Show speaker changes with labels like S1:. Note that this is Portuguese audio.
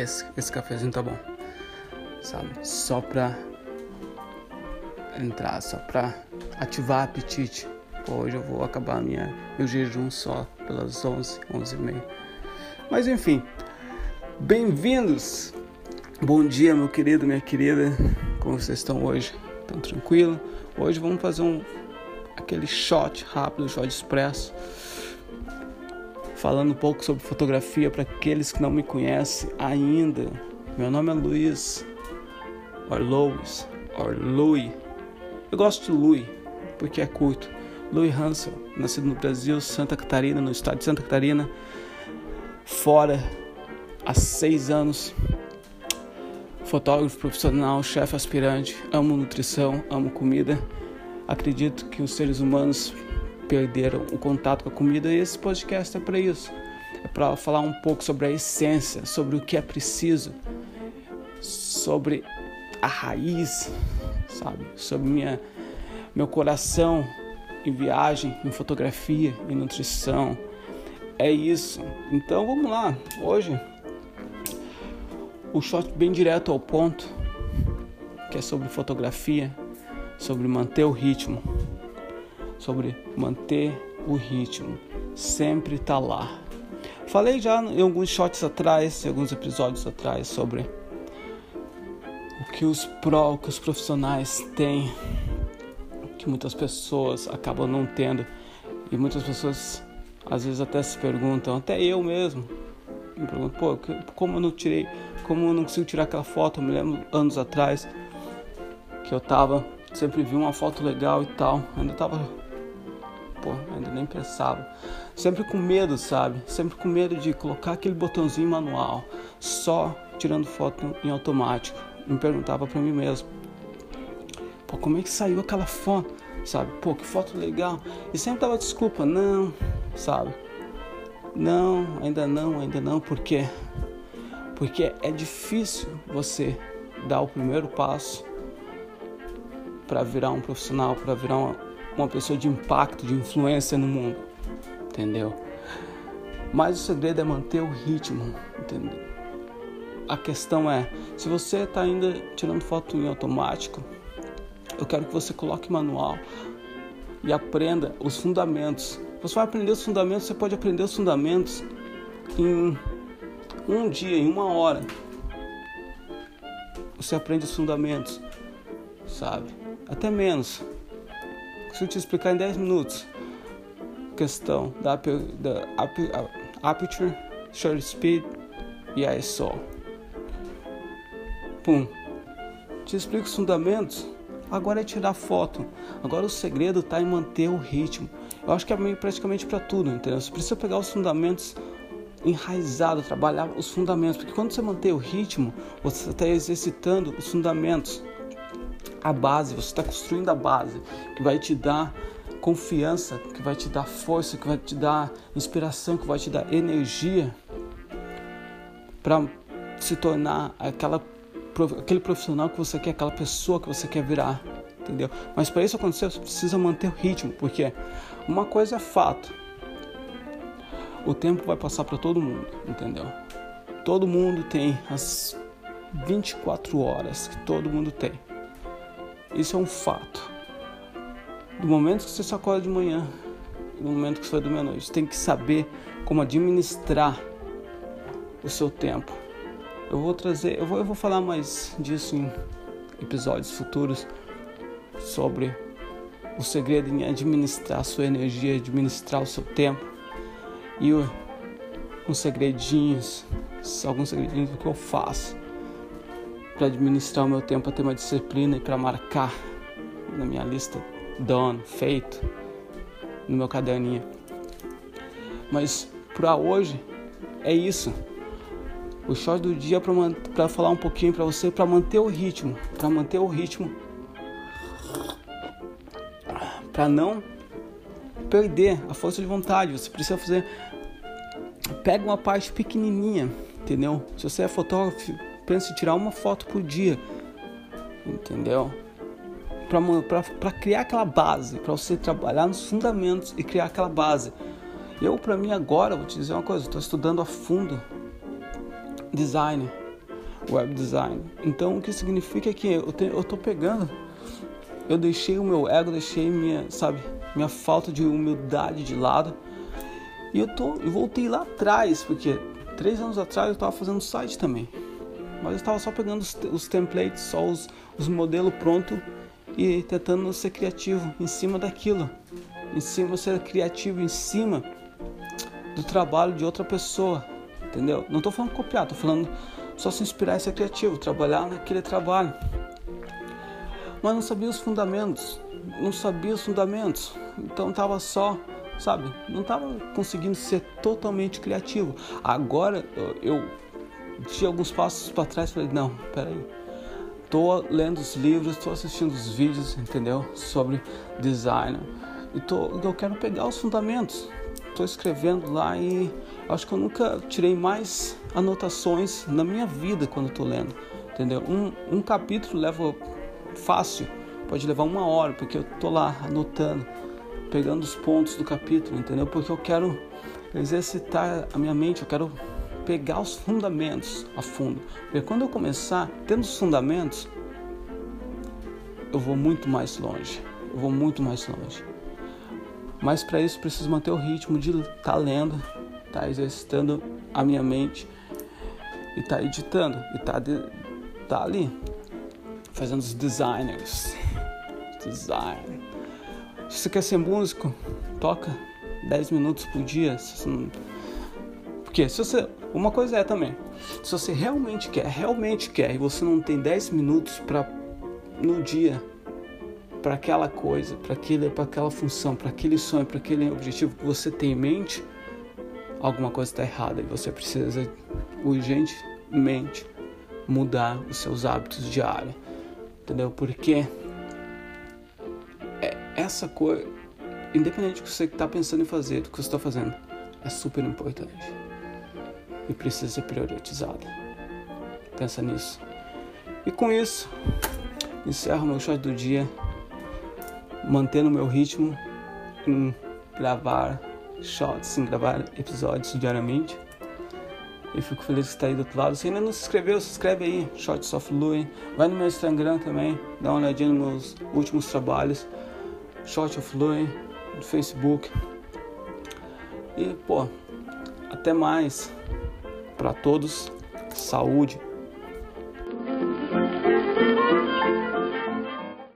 S1: esse, esse cafezinho tá bom. Sabe? Só pra entrar, só pra ativar apetite. Hoje eu vou acabar minha, meu jejum só pelas 11, 11 e meia. Mas enfim, bem-vindos! Bom dia, meu querido, minha querida. Como vocês estão hoje? Tão tranquilo? Hoje vamos fazer um aquele shot rápido, shot expresso, falando um pouco sobre fotografia para aqueles que não me conhecem ainda. Meu nome é Luiz, or Louis, or Louis. Eu gosto de Louis porque é curto. Louis Hansel, nascido no Brasil, Santa Catarina, no estado de Santa Catarina, fora há seis anos. Fotógrafo profissional, chefe aspirante, amo nutrição, amo comida. Acredito que os seres humanos perderam o contato com a comida e esse podcast é para isso. É para falar um pouco sobre a essência, sobre o que é preciso, sobre a raiz, sabe? Sobre minha, meu coração em viagem, em fotografia, em nutrição. É isso. Então vamos lá. Hoje o shot bem direto ao ponto, que é sobre fotografia, sobre manter o ritmo, sobre manter o ritmo, sempre tá lá. Falei já em alguns shots atrás, em alguns episódios atrás sobre o que os pró, que os profissionais têm que muitas pessoas acabam não tendo. E muitas pessoas às vezes até se perguntam, até eu mesmo, me pergunto, pô, como eu não tirei, como eu não consigo tirar aquela foto? Eu me lembro anos atrás que eu tava, sempre vi uma foto legal e tal, ainda tava, pô, ainda nem pensava. Sempre com medo, sabe? Sempre com medo de colocar aquele botãozinho manual, só tirando foto em automático. Me perguntava para mim mesmo, Pô, como é que saiu aquela foto? Sabe? Pô, que foto legal. E sempre dava desculpa, não, sabe? Não, ainda não, ainda não, por quê? Porque é difícil você dar o primeiro passo para virar um profissional, para virar uma, uma pessoa de impacto, de influência no mundo, entendeu? Mas o segredo é manter o ritmo, entendeu? A questão é, se você está ainda tirando foto em automático, eu quero que você coloque manual e aprenda os fundamentos. Você vai aprender os fundamentos, você pode aprender os fundamentos em um dia, em uma hora. Você aprende os fundamentos, sabe? Até menos. Eu te explicar em 10 minutos, questão da, da aperture, shutter speed e ISO. Pum. Te explico os fundamentos Agora é tirar foto. Agora o segredo está em manter o ritmo. Eu acho que é meio praticamente para tudo, entendeu? Você precisa pegar os fundamentos enraizados, trabalhar os fundamentos, porque quando você mantém o ritmo, você está exercitando os fundamentos, a base, você está construindo a base que vai te dar confiança, que vai te dar força, que vai te dar inspiração, que vai te dar energia para se tornar aquela aquele profissional que você quer, aquela pessoa que você quer virar, entendeu? Mas para isso acontecer, você precisa manter o ritmo, porque uma coisa é fato: o tempo vai passar para todo mundo, entendeu? Todo mundo tem as 24 horas que todo mundo tem. Isso é um fato. Do momento que você se acorda de manhã, do momento que você vai dormir à noite, você tem que saber como administrar o seu tempo. Eu vou trazer, eu vou, eu vou falar mais disso em episódios futuros sobre o segredo em administrar a sua energia, administrar o seu tempo. E o, uns segredinhos, alguns segredinhos do que eu faço para administrar o meu tempo, para ter uma disciplina e para marcar na minha lista done, feito, no meu caderninho. Mas para hoje é isso o short do dia para falar um pouquinho para você, para manter o ritmo, para manter o ritmo, para não perder a força de vontade. Você precisa fazer, pega uma parte pequenininha, entendeu? Se você é fotógrafo, pense em tirar uma foto por dia, entendeu? Para criar aquela base, para você trabalhar nos fundamentos e criar aquela base. Eu, para mim, agora, vou te dizer uma coisa, estou estudando a fundo design, web design. Então o que significa que eu, tô pegando, eu deixei o meu ego, deixei minha, sabe, minha falta de humildade de lado. E eu tô, eu voltei lá atrás, porque três anos atrás eu estava fazendo site também. Mas eu estava só pegando os, os, templates, só os, os modelos prontos e tentando ser criativo em cima daquilo. Em cima, ser criativo em cima do trabalho de outra pessoa. Entendeu? Não estou falando copiar, estou falando só se inspirar e ser criativo, trabalhar naquele trabalho. Mas não sabia os fundamentos, não sabia os fundamentos, então estava só, sabe, não estava conseguindo ser totalmente criativo. Agora eu tinha alguns passos para trás, falei não, peraí, tô lendo os livros, estou assistindo os vídeos, entendeu, sobre design e tô, eu quero pegar os fundamentos, estou escrevendo lá e acho que eu nunca tirei mais anotações na minha vida quando estou lendo, entendeu? Um, um capítulo leva fácil, pode levar uma hora, porque eu estou lá anotando, pegando os pontos do capítulo, entendeu? Porque eu quero exercitar a minha mente, eu quero pegar os fundamentos a fundo. Porque quando eu começar tendo os fundamentos, eu vou muito mais longe. Eu vou muito mais longe. Mas para isso preciso manter o ritmo de estar tá lendo, estar tá exercitando a minha mente e estar tá editando e estar tá, tá ali fazendo os designers. Design. Se você quer ser músico, toca 10 minutos por dia. Porque se você. Uma coisa é também. Se você realmente quer, realmente quer, e você não tem 10 minutos para no dia para aquela coisa, para aquele, para aquela função, para aquele sonho, para aquele objetivo que você tem em mente, alguma coisa está errada e você precisa urgentemente mudar os seus hábitos diários, entendeu? Porque é essa coisa, independente do que você está pensando em fazer, do que você está fazendo, é super importante e precisa ser priorizada. Pensa nisso. E com isso, encerro meu shot do dia mantendo meu ritmo em gravar shots, em gravar episódios diariamente. E fico feliz que está aí do outro lado. Se ainda não se inscreveu, se inscreve aí, Shots of Louis. Vai no meu Instagram também, dá uma olhadinha nos meus últimos trabalhos. Shot of Louis, no Facebook. E, pô, até mais para todos. Saúde,